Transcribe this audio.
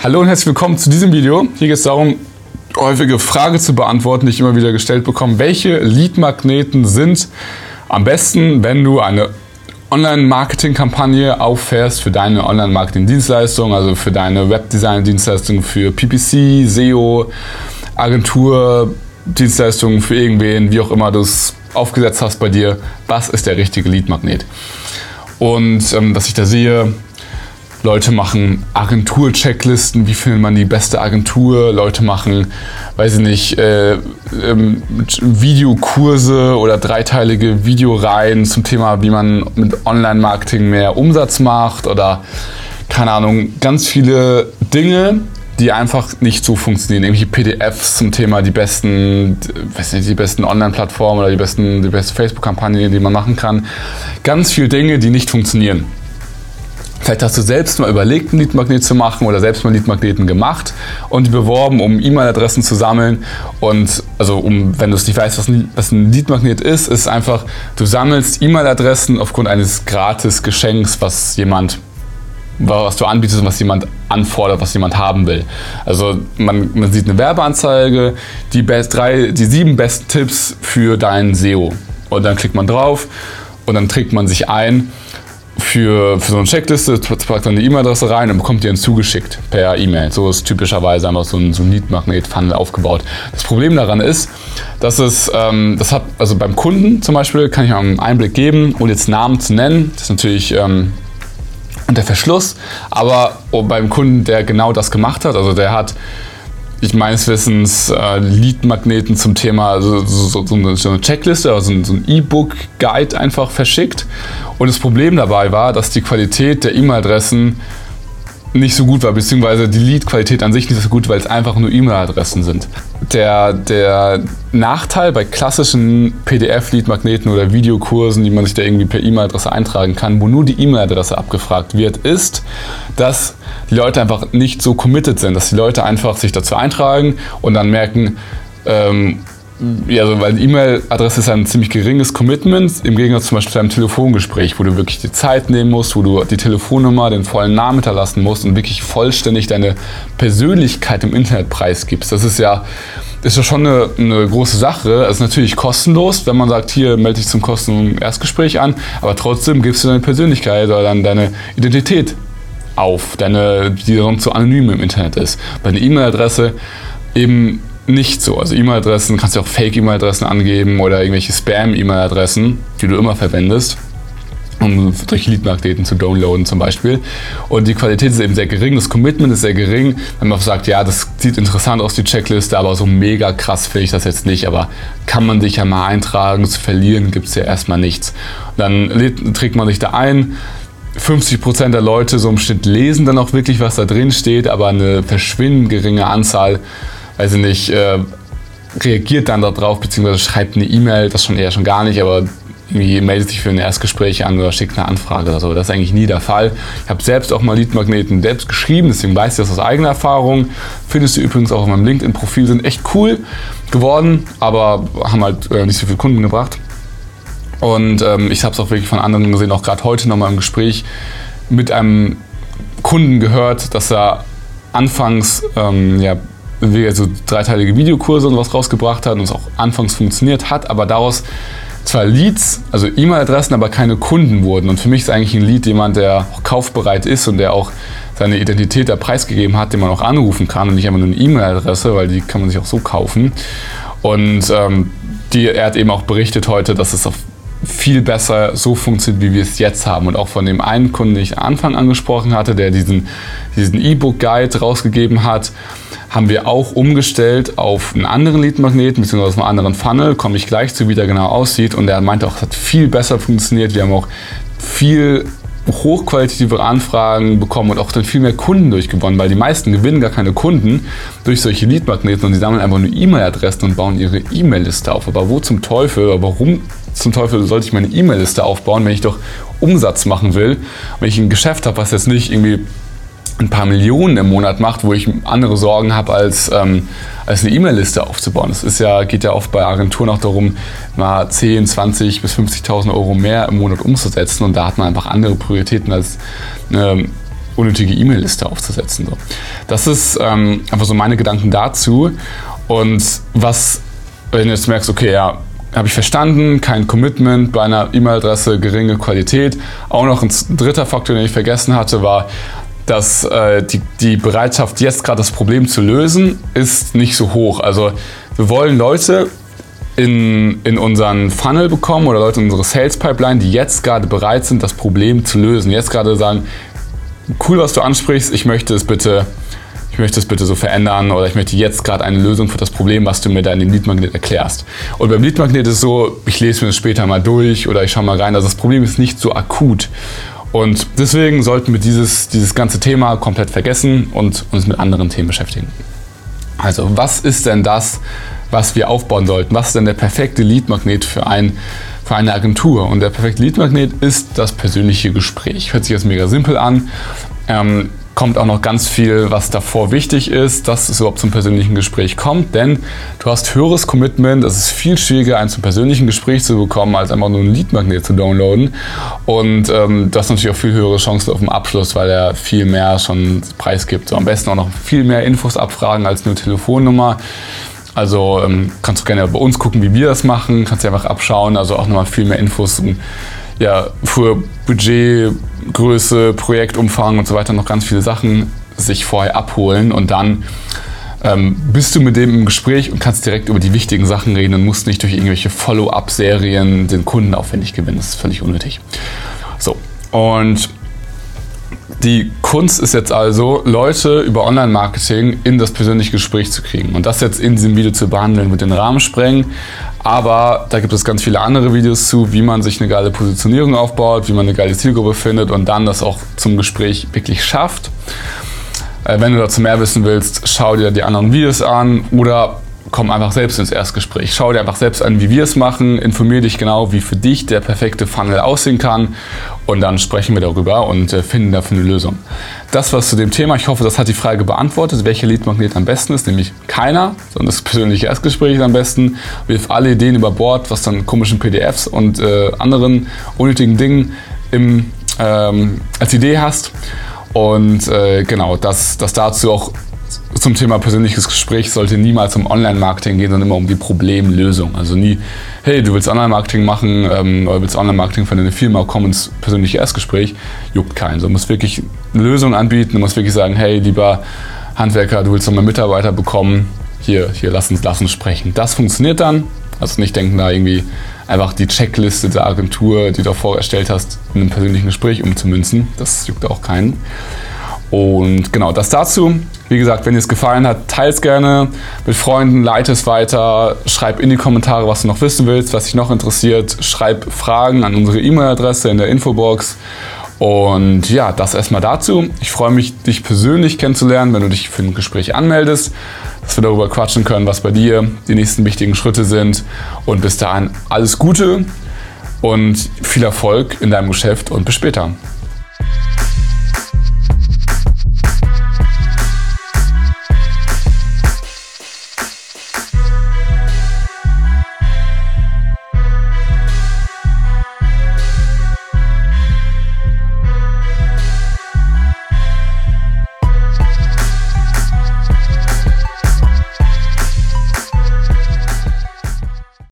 Hallo und herzlich willkommen zu diesem Video. Hier geht es darum, häufige Frage zu beantworten, die ich immer wieder gestellt bekomme. Welche Lead-Magneten sind am besten, wenn du eine Online-Marketing-Kampagne auffährst für deine Online-Marketing-Dienstleistung, also für deine Webdesign-Dienstleistung, für PPC, SEO, Agentur, Dienstleistungen für irgendwen, wie auch immer du es aufgesetzt hast bei dir. Was ist der richtige Lead-Magnet? Und ähm, was ich da sehe, Leute machen Agentur-Checklisten, wie findet man die beste Agentur. Leute machen, weiß ich nicht, äh, ähm, Videokurse oder dreiteilige Videoreihen zum Thema, wie man mit Online-Marketing mehr Umsatz macht oder keine Ahnung, ganz viele Dinge, die einfach nicht so funktionieren. Irgendwelche PDFs zum Thema die besten, weiß nicht, die besten Online-Plattformen oder die besten, die beste Facebook-Kampagne, die man machen kann. Ganz viele Dinge, die nicht funktionieren. Vielleicht hast du selbst mal überlegt, einen Leadmagnet zu machen oder selbst mal Leadmagneten gemacht und beworben, um E-Mail-Adressen zu sammeln. Und also, um, wenn du es nicht weißt, was ein, was Leadmagnet ist, ist einfach, du sammelst E-Mail-Adressen aufgrund eines Gratis-Geschenks, was jemand was du anbietest und was jemand anfordert, was jemand haben will. Also man, man sieht eine Werbeanzeige, die, best, drei, die sieben besten Tipps für dein SEO. Und dann klickt man drauf und dann trägt man sich ein für, für so eine Checkliste, packt dann eine E-Mail-Adresse rein und bekommt die dann zugeschickt per E-Mail. So ist typischerweise einfach so ein, so ein Lead-Magnet-Funnel aufgebaut. Das Problem daran ist, dass es, ähm, das hat, also beim Kunden zum Beispiel, kann ich mal einen Einblick geben, ohne jetzt Namen zu nennen. Das ist natürlich ähm, unter Verschluss, aber beim Kunden, der genau das gemacht hat, also der hat ich meines Wissens äh, Lead-Magneten zum Thema, also so, so, eine, so, eine, Checkliste, also so ein E-Book-Guide einfach verschickt. Und das Problem dabei war, dass die Qualität der E-Mail-Adressen nicht so gut war, beziehungsweise die Lead-Qualität an sich nicht so gut, weil es einfach nur E-Mail-Adressen sind. Der, der Nachteil bei klassischen PDF-Lead-Magneten oder Videokursen, die man sich da irgendwie per E-Mail-Adresse eintragen kann, wo nur die E-Mail-Adresse abgefragt wird, ist, dass die Leute einfach nicht so committed sind, dass die Leute einfach sich dazu eintragen und dann merken, ähm, ja, also, weil E-Mail-Adresse ist ein ziemlich geringes Commitment, im Gegensatz zum Beispiel zu einem Telefongespräch, wo du wirklich die Zeit nehmen musst, wo du die Telefonnummer, den vollen Namen hinterlassen musst und wirklich vollständig deine Persönlichkeit im Internet preisgibst. Das ist ja, ist ja schon eine, eine große Sache. Es ist natürlich kostenlos, wenn man sagt, hier melde dich zum kostenlosen Erstgespräch an, aber trotzdem gibst du deine Persönlichkeit oder dann deine Identität auf, deine, die sonst so anonym im Internet ist. Bei einer E-Mail-Adresse eben nicht so. Also E-Mail-Adressen kannst du auch Fake-E-Mail-Adressen angeben oder irgendwelche Spam-E-Mail-Adressen, die du immer verwendest, um durch Lead-Magneten zu downloaden zum Beispiel. Und die Qualität ist eben sehr gering, das Commitment ist sehr gering. Wenn man sagt, ja, das sieht interessant aus, die Checkliste, aber so mega krass finde ich das jetzt nicht. Aber kann man sich ja mal eintragen, zu verlieren gibt es ja erstmal nichts. Dann trägt man sich da ein, 50% der Leute so im Schnitt lesen dann auch wirklich, was da drin steht, aber eine verschwindend geringe Anzahl weiß ich nicht, äh, reagiert dann darauf, beziehungsweise schreibt eine E-Mail, das schon eher schon gar nicht, aber irgendwie meldet sich für ein Erstgespräch an oder schickt eine Anfrage oder so. Das ist eigentlich nie der Fall. Ich habe selbst auch mal Leadmagneten selbst geschrieben, deswegen weiß ich das aus eigener Erfahrung. Findest du übrigens auch auf meinem LinkedIn-Profil, sind echt cool geworden, aber haben halt äh, nicht so viele Kunden gebracht. Und ähm, ich habe es auch wirklich von anderen gesehen, auch gerade heute nochmal im Gespräch mit einem Kunden gehört, dass er anfangs ähm, ja, also dreiteilige Videokurse und was rausgebracht hat und es auch anfangs funktioniert hat, aber daraus zwar Leads, also E-Mail-Adressen, aber keine Kunden wurden. Und für mich ist eigentlich ein Lead jemand, der auch kaufbereit ist und der auch seine Identität da preisgegeben hat, den man auch anrufen kann und nicht einfach nur eine E-Mail-Adresse, weil die kann man sich auch so kaufen. Und ähm, die, er hat eben auch berichtet heute, dass es auf viel besser so funktioniert, wie wir es jetzt haben. Und auch von dem einen Kunden, den ich am Anfang angesprochen hatte, der diesen diesen E-Book-Guide rausgegeben hat, haben wir auch umgestellt auf einen anderen Lead-Magneten bzw. auf einen anderen Funnel. Komme ich gleich zu, wie der genau aussieht. Und er meinte auch, es hat viel besser funktioniert. Wir haben auch viel hochqualitative Anfragen bekommen und auch dann viel mehr Kunden durchgewonnen, weil die meisten gewinnen gar keine Kunden durch solche Lead-Magneten und die sammeln einfach nur E-Mail-Adressen und bauen ihre E-Mail-Liste auf. Aber wo zum Teufel, warum zum Teufel sollte ich meine E-Mail-Liste aufbauen, wenn ich doch Umsatz machen will, wenn ich ein Geschäft habe, was jetzt nicht irgendwie ein paar Millionen im Monat macht, wo ich andere Sorgen habe, als, ähm, als eine E-Mail-Liste aufzubauen. Ist ja, geht ja oft bei Agenturen auch darum, mal 10, 20 bis 50.000 Euro mehr im Monat umzusetzen und da hat man einfach andere Prioritäten als ähm, unnötige E-Mail-Liste aufzusetzen. So. Das ist ähm, einfach so meine Gedanken dazu. Und was, wenn du jetzt merkst, okay, ja, habe ich verstanden, kein Commitment bei einer E-Mail-Adresse, geringe Qualität. Auch noch ein dritter Faktor, den ich vergessen hatte, war, dass äh, die, die Bereitschaft, jetzt gerade das Problem zu lösen, ist nicht so hoch. Also wir wollen Leute in, in unseren Funnel bekommen oder Leute in unsere Sales Pipeline, die jetzt gerade bereit sind, das Problem zu lösen. Jetzt gerade sagen, cool, was du ansprichst, ich möchte es bitte, ich möchte es bitte so verändern oder ich möchte jetzt gerade eine Lösung für das Problem, was du mir da in dem Leadmagnet erklärst. Und beim Leadmagnet ist es so, ich lese mir das später mal durch oder ich schaue mal rein. Also das Problem ist nicht so akut. Und deswegen sollten wir dieses, dieses ganze Thema komplett vergessen und uns mit anderen Themen beschäftigen. Also, was ist denn das, was wir aufbauen sollten? Was ist denn der perfekte Leadmagnet für, ein, für eine Agentur? Und der perfekte Leadmagnet ist das persönliche Gespräch. Hört sich jetzt mega simpel an. Ähm, kommt auch noch ganz viel, was davor wichtig ist, dass es überhaupt zum persönlichen Gespräch kommt, denn du hast höheres Commitment, es ist viel schwieriger, ein zum persönlichen Gespräch zu bekommen, als einfach nur ein Leadmagnet zu downloaden. Und ähm, du hast natürlich auch viel höhere Chancen auf den Abschluss, weil er viel mehr schon preisgibt. So am besten auch noch viel mehr Infos abfragen als nur Telefonnummer. Also ähm, kannst du gerne bei uns gucken, wie wir das machen, kannst dir einfach abschauen, also auch nochmal viel mehr Infos. Und, ja, für Budget, Größe, Projektumfang und so weiter noch ganz viele Sachen sich vorher abholen und dann ähm, bist du mit dem im Gespräch und kannst direkt über die wichtigen Sachen reden und musst nicht durch irgendwelche Follow-up-Serien den Kunden aufwendig gewinnen. Das ist völlig unnötig. So, und die Kunst ist jetzt also, Leute über Online-Marketing in das persönliche Gespräch zu kriegen. Und das jetzt in diesem Video zu behandeln, mit den Rahmen sprengen. Aber da gibt es ganz viele andere Videos zu, wie man sich eine geile Positionierung aufbaut, wie man eine geile Zielgruppe findet und dann das auch zum Gespräch wirklich schafft. Äh, wenn du dazu mehr wissen willst, schau dir die anderen Videos an oder komm einfach selbst ins Erstgespräch. Schau dir einfach selbst an, wie wir es machen, informier dich genau, wie für dich der perfekte Funnel aussehen kann und dann sprechen wir darüber und äh, finden dafür eine Lösung. Das was zu dem Thema. Ich hoffe, das hat die Frage beantwortet, welcher Leadmagnet am besten ist, nämlich keiner, sondern das persönliche Erstgespräch ist am besten. Wirf alle Ideen über Bord, was dann komischen PDFs und äh, anderen unnötigen Dingen im, ähm, als Idee hast. Und äh, genau, dass, dass dazu auch zum Thema persönliches Gespräch sollte niemals um Online-Marketing gehen, sondern immer um die Problemlösung. Also nie, hey, du willst Online-Marketing machen ähm, oder willst Online-Marketing für deine Firma, komm ins persönliche Erstgespräch, juckt keinen. Du musst wirklich eine Lösung anbieten, du musst wirklich sagen, hey, lieber Handwerker, du willst noch mal Mitarbeiter bekommen, hier, hier, lass uns, lass uns sprechen. Das funktioniert dann. Also nicht denken, da irgendwie einfach die Checkliste der Agentur, die du davor erstellt hast, in einem persönlichen Gespräch umzumünzen. Das juckt auch keinen. Und genau, das dazu. Wie gesagt, wenn dir es gefallen hat, teile es gerne mit Freunden, leite es weiter, schreib in die Kommentare, was du noch wissen willst, was dich noch interessiert, schreib Fragen an unsere E-Mail-Adresse in der Infobox. Und ja, das erstmal dazu. Ich freue mich, dich persönlich kennenzulernen, wenn du dich für ein Gespräch anmeldest, dass wir darüber quatschen können, was bei dir die nächsten wichtigen Schritte sind. Und bis dahin alles Gute und viel Erfolg in deinem Geschäft und bis später.